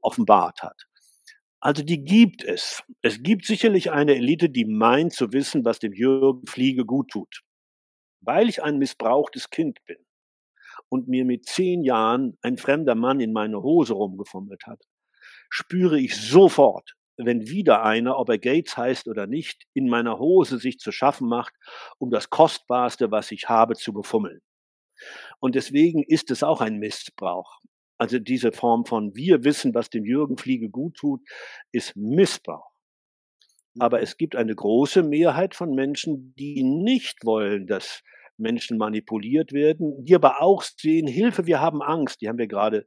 offenbart hat. Also die gibt es. Es gibt sicherlich eine Elite, die meint zu wissen, was dem Jürgen Fliege gut tut. Weil ich ein missbrauchtes Kind bin und mir mit zehn Jahren ein fremder Mann in meine Hose rumgefummelt hat, spüre ich sofort, wenn wieder einer, ob er Gates heißt oder nicht, in meiner Hose sich zu schaffen macht, um das Kostbarste, was ich habe, zu befummeln. Und deswegen ist es auch ein Missbrauch. Also diese Form von wir wissen, was dem Jürgen Fliege gut tut, ist Missbrauch. Aber mhm. es gibt eine große Mehrheit von Menschen, die nicht wollen, dass Menschen manipuliert werden, die aber auch sehen, Hilfe, wir haben Angst. Die haben wir gerade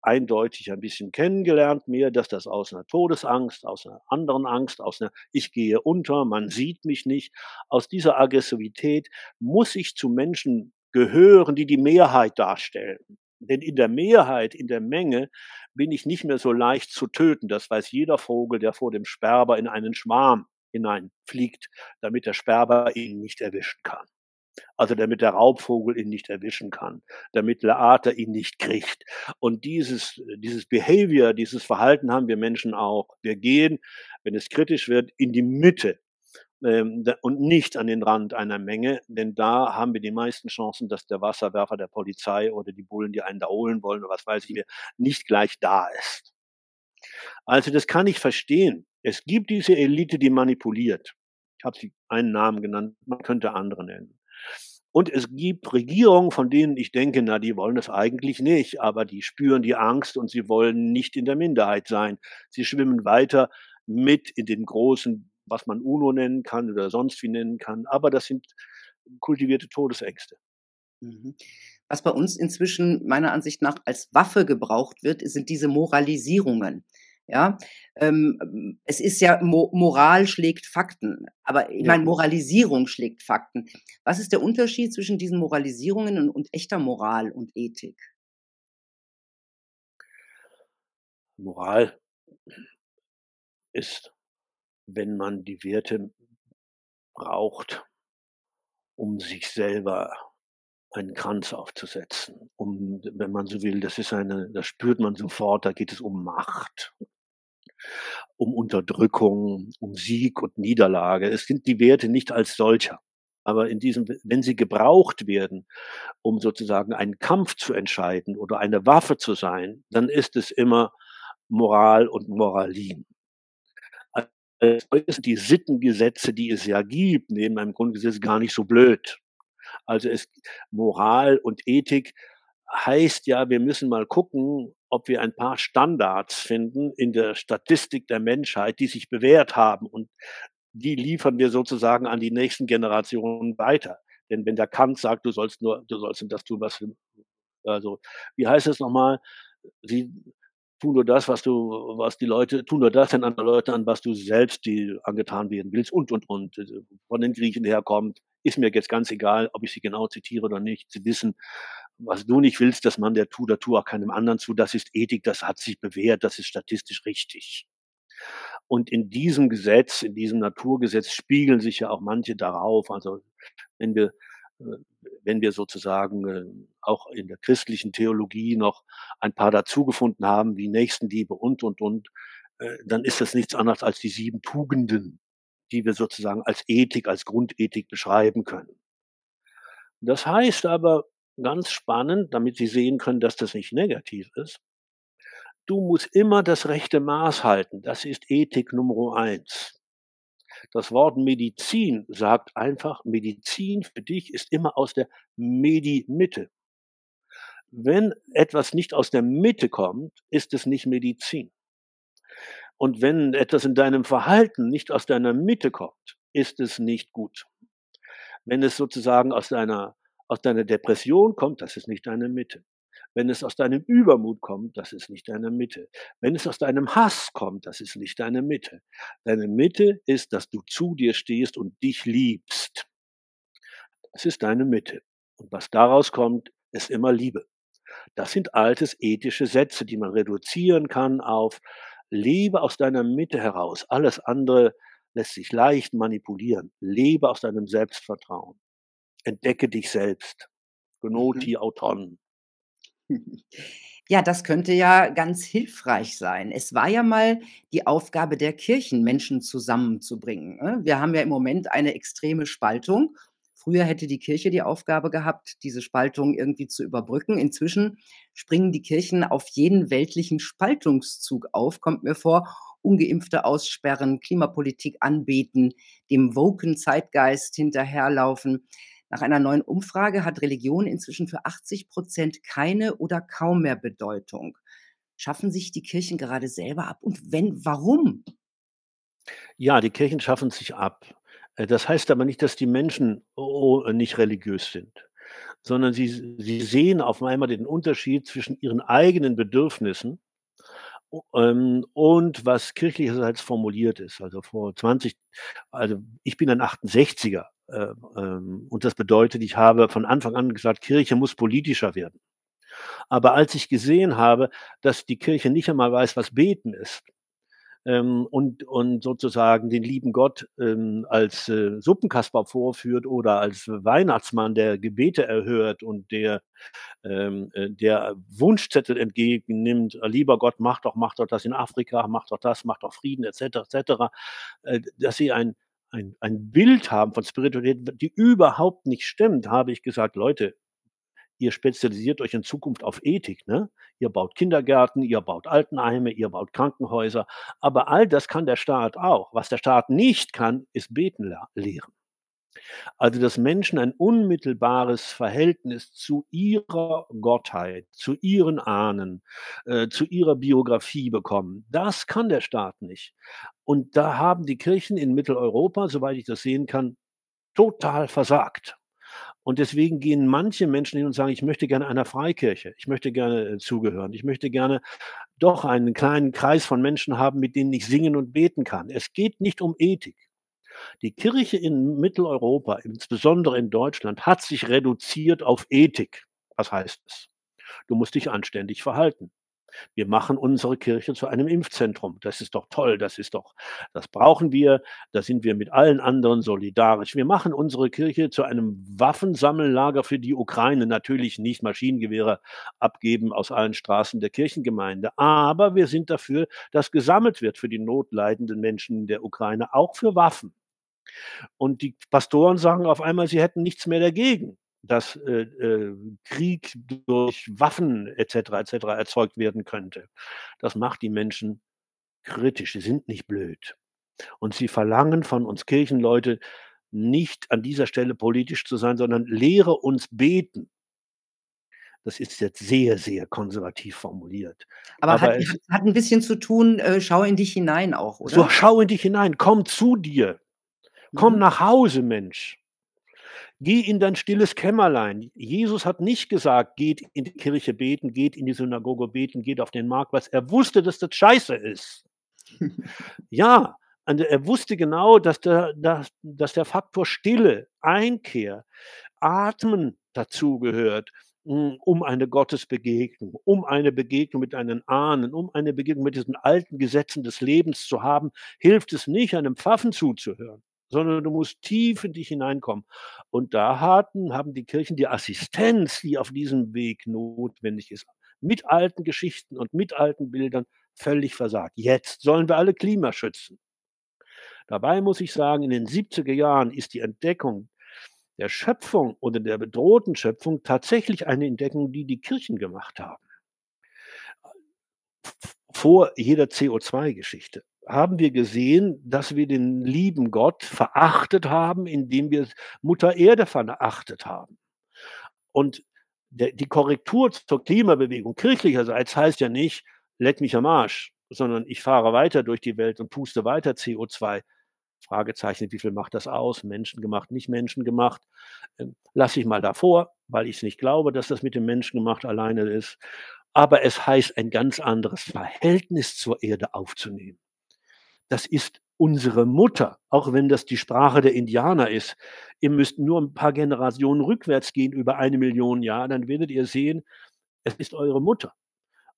eindeutig ein bisschen kennengelernt, mehr, dass das aus einer Todesangst, aus einer anderen Angst, aus einer Ich gehe unter, man sieht mich nicht, aus dieser Aggressivität muss ich zu Menschen gehören, die die Mehrheit darstellen. Denn in der Mehrheit, in der Menge bin ich nicht mehr so leicht zu töten. Das weiß jeder Vogel, der vor dem Sperber in einen Schwarm hineinfliegt, damit der Sperber ihn nicht erwischen kann. Also damit der Raubvogel ihn nicht erwischen kann, damit Laata ihn nicht kriegt. Und dieses, dieses Behavior, dieses Verhalten haben wir Menschen auch. Wir gehen, wenn es kritisch wird, in die Mitte und nicht an den Rand einer Menge, denn da haben wir die meisten Chancen, dass der Wasserwerfer der Polizei oder die Bullen, die einen da holen wollen oder was weiß ich, nicht gleich da ist. Also das kann ich verstehen. Es gibt diese Elite, die manipuliert. Ich habe sie einen Namen genannt, man könnte andere nennen. Und es gibt Regierungen, von denen ich denke, na, die wollen das eigentlich nicht, aber die spüren die Angst und sie wollen nicht in der Minderheit sein. Sie schwimmen weiter mit in den großen was man UNO nennen kann oder sonst wie nennen kann. Aber das sind kultivierte Todesängste. Mhm. Was bei uns inzwischen meiner Ansicht nach als Waffe gebraucht wird, sind diese Moralisierungen. Ja, ähm, es ist ja Mo Moral schlägt Fakten, aber ich ja. meine Moralisierung schlägt Fakten. Was ist der Unterschied zwischen diesen Moralisierungen und, und echter Moral und Ethik? Moral ist wenn man die Werte braucht, um sich selber einen Kranz aufzusetzen. Um, wenn man so will, das ist eine, das spürt man sofort, da geht es um Macht, um Unterdrückung, um Sieg und Niederlage. Es sind die Werte nicht als solcher. Aber in diesem, wenn sie gebraucht werden, um sozusagen einen Kampf zu entscheiden oder eine Waffe zu sein, dann ist es immer Moral und Moralin ist die Sittengesetze, die es ja gibt, neben einem Grundgesetz gar nicht so blöd. Also es, Moral und Ethik heißt ja, wir müssen mal gucken, ob wir ein paar Standards finden in der Statistik der Menschheit, die sich bewährt haben. Und die liefern wir sozusagen an die nächsten Generationen weiter. Denn wenn der Kant sagt, du sollst nur, du sollst das tun, was, also, wie heißt es nochmal? Sie, tu nur das, was du, was die Leute, tu nur das den anderen Leuten an, was du selbst die angetan werden willst und, und, und. Also, von den Griechen herkommt, ist mir jetzt ganz egal, ob ich sie genau zitiere oder nicht. Sie wissen, was du nicht willst, dass man der tu, da tu auch keinem anderen zu. Das ist Ethik, das hat sich bewährt, das ist statistisch richtig. Und in diesem Gesetz, in diesem Naturgesetz spiegeln sich ja auch manche darauf. Also wenn wir äh, wenn wir sozusagen äh, auch in der christlichen Theologie noch ein paar dazugefunden haben, wie Nächstenliebe und, und, und, äh, dann ist das nichts anderes als die sieben Tugenden, die wir sozusagen als Ethik, als Grundethik beschreiben können. Das heißt aber ganz spannend, damit Sie sehen können, dass das nicht negativ ist, du musst immer das rechte Maß halten. Das ist Ethik Nummer eins. Das Wort Medizin sagt einfach, Medizin für dich ist immer aus der Medi-Mitte. Wenn etwas nicht aus der Mitte kommt, ist es nicht Medizin. Und wenn etwas in deinem Verhalten nicht aus deiner Mitte kommt, ist es nicht gut. Wenn es sozusagen aus deiner, aus deiner Depression kommt, das ist nicht deine Mitte. Wenn es aus deinem Übermut kommt, das ist nicht deine Mitte. Wenn es aus deinem Hass kommt, das ist nicht deine Mitte. Deine Mitte ist, dass du zu dir stehst und dich liebst. Das ist deine Mitte. Und was daraus kommt, ist immer Liebe. Das sind altes ethische Sätze, die man reduzieren kann auf Lebe aus deiner Mitte heraus. Alles andere lässt sich leicht manipulieren. Lebe aus deinem Selbstvertrauen. Entdecke dich selbst. Gnoti mhm. auton. Ja, das könnte ja ganz hilfreich sein. Es war ja mal die Aufgabe der Kirchen, Menschen zusammenzubringen. Ne? Wir haben ja im Moment eine extreme Spaltung. Früher hätte die Kirche die Aufgabe gehabt, diese Spaltung irgendwie zu überbrücken. Inzwischen springen die Kirchen auf jeden weltlichen Spaltungszug auf, kommt mir vor. Ungeimpfte aussperren, Klimapolitik anbeten, dem woken Zeitgeist hinterherlaufen. Nach einer neuen Umfrage hat Religion inzwischen für 80 Prozent keine oder kaum mehr Bedeutung. Schaffen sich die Kirchen gerade selber ab? Und wenn, warum? Ja, die Kirchen schaffen sich ab. Äh, das heißt aber nicht, dass die Menschen oh, oh, nicht religiös sind, sondern sie, sie sehen auf einmal den Unterschied zwischen ihren eigenen Bedürfnissen ähm, und was kirchlicherseits formuliert ist. Also vor 20, also ich bin ein 68er. Äh, ähm, und das bedeutet, ich habe von Anfang an gesagt, Kirche muss politischer werden. Aber als ich gesehen habe, dass die Kirche nicht einmal weiß, was beten ist, ähm, und, und sozusagen den lieben Gott ähm, als äh, Suppenkasper vorführt oder als Weihnachtsmann, der Gebete erhört und der, äh, der Wunschzettel entgegennimmt, lieber Gott, mach doch, mach doch das in Afrika, mach doch das, mach doch Frieden, etc., etc., dass sie ein ein, ein Bild haben von Spiritualität, die überhaupt nicht stimmt, habe ich gesagt, Leute, ihr spezialisiert euch in Zukunft auf Ethik, ne? Ihr baut Kindergärten, ihr baut Altenheime, ihr baut Krankenhäuser, aber all das kann der Staat auch. Was der Staat nicht kann, ist beten lehren. Also, dass Menschen ein unmittelbares Verhältnis zu ihrer Gottheit, zu ihren Ahnen, äh, zu ihrer Biografie bekommen, das kann der Staat nicht. Und da haben die Kirchen in Mitteleuropa, soweit ich das sehen kann, total versagt. Und deswegen gehen manche Menschen hin und sagen, ich möchte gerne einer Freikirche, ich möchte gerne äh, zugehören, ich möchte gerne doch einen kleinen Kreis von Menschen haben, mit denen ich singen und beten kann. Es geht nicht um Ethik. Die Kirche in Mitteleuropa, insbesondere in Deutschland, hat sich reduziert auf Ethik. Was heißt es? Du musst dich anständig verhalten. Wir machen unsere Kirche zu einem Impfzentrum. Das ist doch toll, das ist doch, das brauchen wir, da sind wir mit allen anderen solidarisch. Wir machen unsere Kirche zu einem Waffensammellager für die Ukraine. Natürlich nicht Maschinengewehre abgeben aus allen Straßen der Kirchengemeinde, aber wir sind dafür, dass gesammelt wird für die notleidenden Menschen in der Ukraine, auch für Waffen. Und die Pastoren sagen auf einmal, sie hätten nichts mehr dagegen, dass äh, äh, Krieg durch Waffen etc. etc. erzeugt werden könnte. Das macht die Menschen kritisch. Sie sind nicht blöd. Und sie verlangen von uns Kirchenleute nicht an dieser Stelle politisch zu sein, sondern lehre uns beten. Das ist jetzt sehr, sehr konservativ formuliert. Aber, Aber hat, hat, ein bisschen zu tun, äh, schau in dich hinein auch, oder? So, schau in dich hinein, komm zu dir. Komm mhm. nach Hause, Mensch. Geh in dein stilles Kämmerlein. Jesus hat nicht gesagt, geht in die Kirche beten, geht in die Synagoge beten, geht auf den Marktplatz. Er wusste, dass das scheiße ist. ja, er wusste genau, dass der, dass, dass der Faktor Stille, Einkehr, Atmen dazugehört, hm, um eine Gottesbegegnung, um eine Begegnung mit einen Ahnen, um eine Begegnung mit diesen alten Gesetzen des Lebens zu haben, hilft es nicht, einem Pfaffen zuzuhören sondern du musst tief in dich hineinkommen. Und da hatten, haben die Kirchen die Assistenz, die auf diesem Weg notwendig ist, mit alten Geschichten und mit alten Bildern völlig versagt. Jetzt sollen wir alle Klima schützen. Dabei muss ich sagen, in den 70er Jahren ist die Entdeckung der Schöpfung oder der bedrohten Schöpfung tatsächlich eine Entdeckung, die die Kirchen gemacht haben. Vor jeder CO2-Geschichte haben wir gesehen, dass wir den lieben Gott verachtet haben, indem wir Mutter Erde verachtet haben. Und der, die Korrektur zur Klimabewegung kirchlicherseits heißt ja nicht, leck mich am Arsch, sondern ich fahre weiter durch die Welt und puste weiter CO2. Fragezeichen, wie viel macht das aus? Menschengemacht, nicht menschengemacht? Ähm, lasse ich mal davor, weil ich es nicht glaube, dass das mit dem Menschengemacht alleine ist. Aber es heißt, ein ganz anderes Verhältnis zur Erde aufzunehmen. Das ist unsere Mutter, auch wenn das die Sprache der Indianer ist. Ihr müsst nur ein paar Generationen rückwärts gehen, über eine Million Jahre, dann werdet ihr sehen, es ist eure Mutter.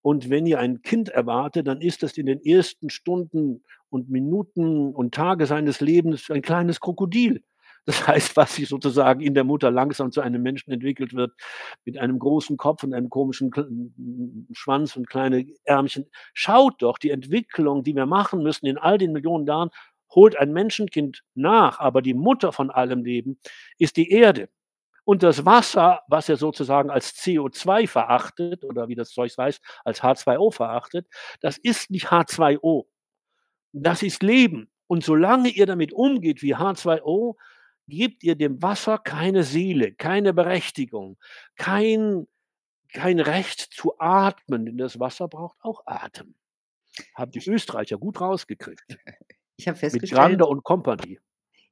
Und wenn ihr ein Kind erwartet, dann ist das in den ersten Stunden und Minuten und Tage seines Lebens ein kleines Krokodil. Das heißt, was sich sozusagen in der Mutter langsam zu einem Menschen entwickelt wird, mit einem großen Kopf und einem komischen Schwanz und kleine Ärmchen. Schaut doch die Entwicklung, die wir machen müssen in all den Millionen Jahren, holt ein Menschenkind nach, aber die Mutter von allem Leben ist die Erde. Und das Wasser, was er sozusagen als CO2 verachtet oder wie das Zeug heißt, als H2O verachtet, das ist nicht H2O. Das ist Leben. Und solange ihr damit umgeht wie H2O, gebt ihr dem Wasser keine Seele, keine Berechtigung, kein, kein Recht zu atmen, denn das Wasser braucht auch Atem. Haben die Österreicher gut rausgekriegt. Ich habe festgestellt. Mit Grander und Company.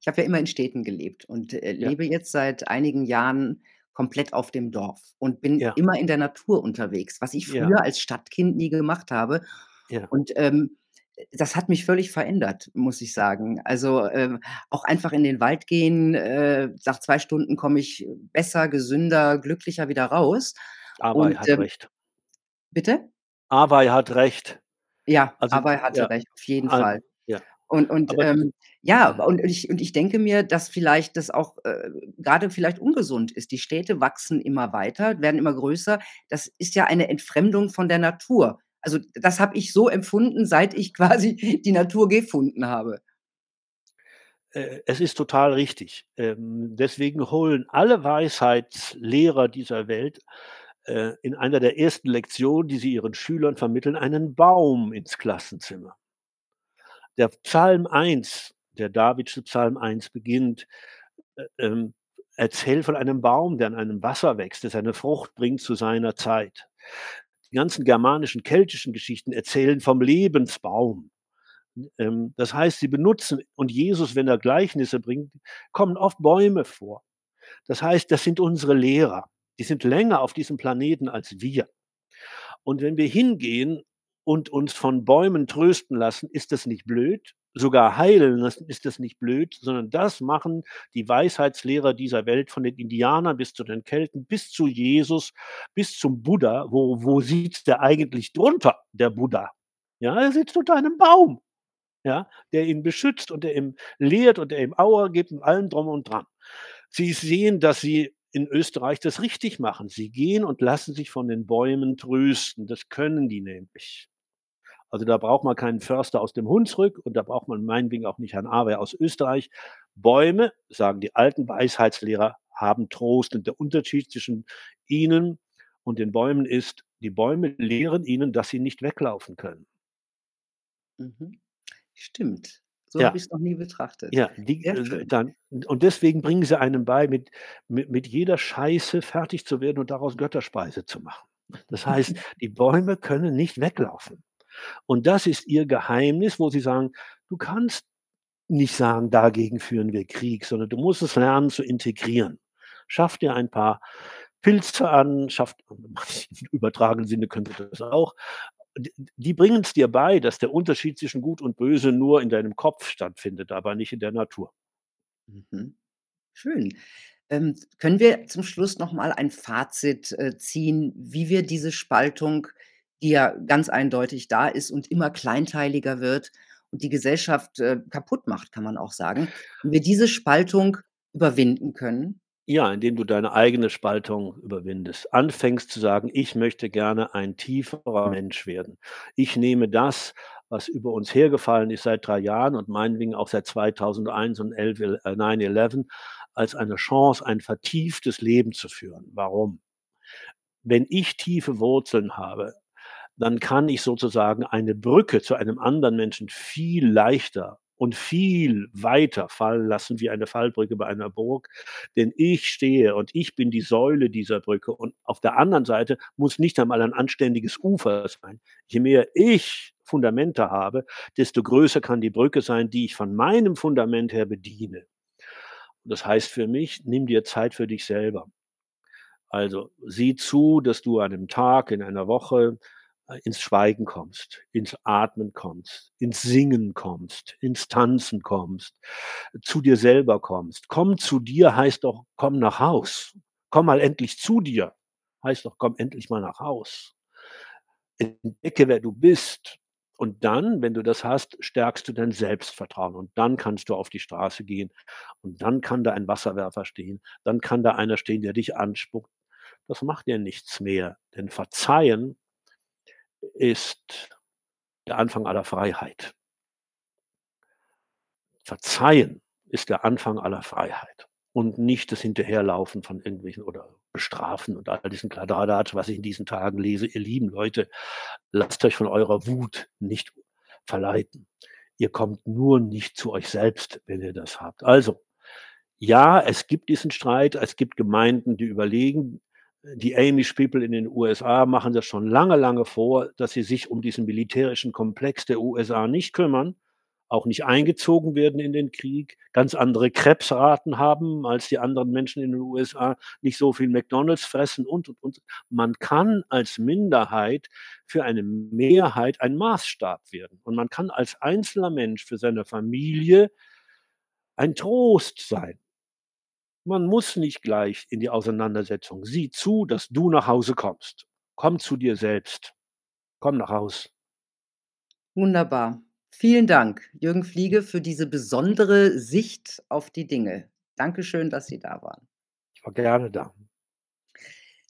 Ich habe ja immer in Städten gelebt und äh, Ja. lebe jetzt seit einigen Jahren komplett auf dem Dorf und bin Ja. immer in der Natur unterwegs, was ich Ja. früher als Stadtkind nie gemacht habe. Ja. Und ähm, das hat mich völlig verändert, muss ich sagen. Also ähm, auch einfach in den Wald gehen, äh, nach zwei Stunden komme ich besser, gesünder, glücklicher wieder raus. Awei Und hat ähm, recht. bitte? Awei hat recht. Ja, Also, aber er hatte ja, recht, auf jeden also, Fall. ja. Und und, Aber ähm, ja, und ich und ich denke mir, dass vielleicht das auch, äh, grade vielleicht ungesund ist. Die Städte wachsen immer weiter, werden immer größer. Das ist ja eine Entfremdung von der Natur. Also, das habe ich so empfunden, seit ich quasi die Natur gefunden habe. Äh, es ist total richtig. Ähm, deswegen holen alle Weisheitslehrer dieser Welt äh, in einer der ersten Lektionen, die sie ihren Schülern vermitteln, einen Baum ins Klassenzimmer. Der Psalm 1, der Davidsche Psalm 1 beginnt, äh, ähm, erzählt von einem Baum, der an einem Wasser wächst, der seine Frucht bringt zu seiner Zeit. Die ganzen germanischen, keltischen Geschichten erzählen vom Lebensbaum. Ähm, das heißt, sie benutzen und Jesus, wenn er Gleichnisse bringt, kommen oft Bäume vor. Das heißt, das sind unsere Lehrer. Die sind länger auf diesem Planeten als wir. Und wenn wir hingehen und uns von Bäumen trösten lassen, ist das nicht blöd? Sogar heilen lassen, ist das nicht blöd, sondern das machen die Weisheitslehrer dieser Welt von den Indianern bis zu den Kelten, bis zu Jesus, bis zum Buddha. Wo, wo sitzt der eigentlich drunter, der Buddha? Ja, er sitzt unter einem Baum ja, der ihn beschützt und der ihm lehrt und der ihm Aua gibt und allem drum und dran. Sie sehen, dass sie in Österreich das richtig machen. Sie gehen und lassen sich von den Bäumen trösten. Das können die nämlich. Also da braucht man keinen Förster aus dem Hunsrück und da braucht man meinetwegen auch nicht Herrn Awer aus Österreich. Bäume, sagen die alten Weisheitslehrer, haben Trost. Und der Unterschied zwischen ihnen und den Bäumen ist, die Bäume lehren ihnen, dass sie nicht weglaufen können. Mhm. Stimmt. So Ja. habe ich's noch nie betrachtet. Ja, die, äh, dann und deswegen bringen sie einem bei, mit mit mit jeder Scheiße fertig zu werden und daraus Götterspeise zu machen. Das heißt, die Bäume können nicht weglaufen. Und das ist ihr Geheimnis, wo sie sagen: „Du kannst nicht sagen, dagegen führen wir Krieg, sondern du musst es lernen zu integrieren. Schaff dir ein paar Pilze an, schaff im übertragenen Sinne könnte das auch. Die bringen's dir bei, dass der Unterschied zwischen Gut und Böse nur in deinem Kopf stattfindet, aber nicht in der Natur. Mhm. Schön. Ähm, können wir zum Schluss noch mal ein Fazit, äh, ziehen, wie wir diese Spaltung, die ja ganz eindeutig da ist und immer kleinteiliger wird und die Gesellschaft, äh, kaputt macht, kann man auch sagen, wie wir diese Spaltung überwinden können? Ja, indem du deine eigene Spaltung überwindest. Anfängst zu sagen: „Ich möchte gerne ein tieferer Mensch werden. Ich nehme das, was über uns hergefallen ist seit 3 Jahren und meinetwegen auch seit 2001 und 11 äh, 9/11 als eine Chance, ein vertieftes Leben zu führen.“ Warum? Wenn ich tiefe Wurzeln habe, dann kann ich sozusagen eine Brücke zu einem anderen Menschen viel leichter und viel weiter fallen lassen wie eine Fallbrücke bei einer Burg. Denn ich stehe und ich bin die Säule dieser Brücke. Und auf der anderen Seite muss nicht einmal ein anständiges Ufer sein. Je mehr ich Fundamente habe, desto größer kann die Brücke sein, die ich von meinem Fundament her bediene. Das heißt für mich, nimm dir Zeit für dich selber. Also sieh zu, dass du an einem Tag, in einer Woche ins Schweigen kommst, ins Atmen kommst, ins Singen kommst, ins Tanzen kommst, zu dir selber kommst. Komm zu dir heißt doch, komm nach Haus. Komm mal endlich zu dir. Heißt doch, komm endlich mal nach Haus. Entdecke, wer du bist. Und dann, wenn du das hast, stärkst du dein Selbstvertrauen. Und dann kannst du auf die Straße gehen. Und dann kann da ein Wasserwerfer stehen. Dann kann da einer stehen, der dich anspuckt. Das macht dir nichts mehr. Denn Verzeihen ist der Anfang aller Freiheit. Verzeihen ist der Anfang aller Freiheit und nicht das Hinterherlaufen von irgendwelchen oder bestrafen und all diesen Kladderadatsch, was ich in diesen Tagen lese. Ihr lieben Leute, lasst euch von eurer Wut nicht verleiten. Ihr kommt nur nicht zu euch selbst, wenn ihr das habt. Also, ja, es gibt diesen Streit, es gibt Gemeinden, die überlegen, die Amish People in den USA machen das schon lange, lange vor, dass sie sich um diesen militärischen Komplex der USA nicht kümmern, auch nicht eingezogen werden in den Krieg, ganz andere Krebsraten haben als die anderen Menschen in den USA, nicht so viel McDonalds fressen und, und, und. Man kann als Minderheit für eine Mehrheit ein Maßstab werden. Und man kann als einzelner Mensch für seine Familie ein Trost sein. Man muss nicht gleich in die Auseinandersetzung. Sieh zu, dass du nach Hause kommst. Komm zu dir selbst. Komm nach Haus. Wunderbar. Vielen Dank, Jürgen Fliege, für diese besondere Sicht auf die Dinge. Dankeschön, dass Sie da waren. Ich war gerne da.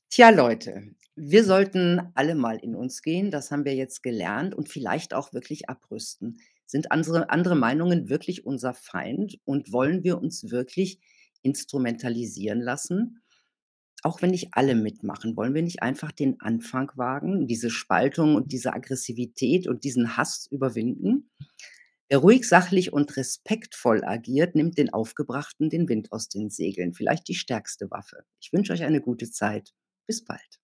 Tja, Leute, wir sollten alle mal in uns gehen, das haben wir jetzt gelernt und vielleicht auch wirklich abrüsten. Sind andere, andere Meinungen wirklich unser Feind und wollen wir uns wirklich instrumentalisieren lassen. Auch wenn nicht alle mitmachen, wollen wir nicht einfach den Anfang wagen, diese Spaltung und diese Aggressivität und diesen Hass überwinden? Wer ruhig, sachlich und respektvoll agiert, nimmt den Aufgebrachten den Wind aus den Segeln. Vielleicht die stärkste Waffe. Ich wünsche euch eine gute Zeit. Bis bald.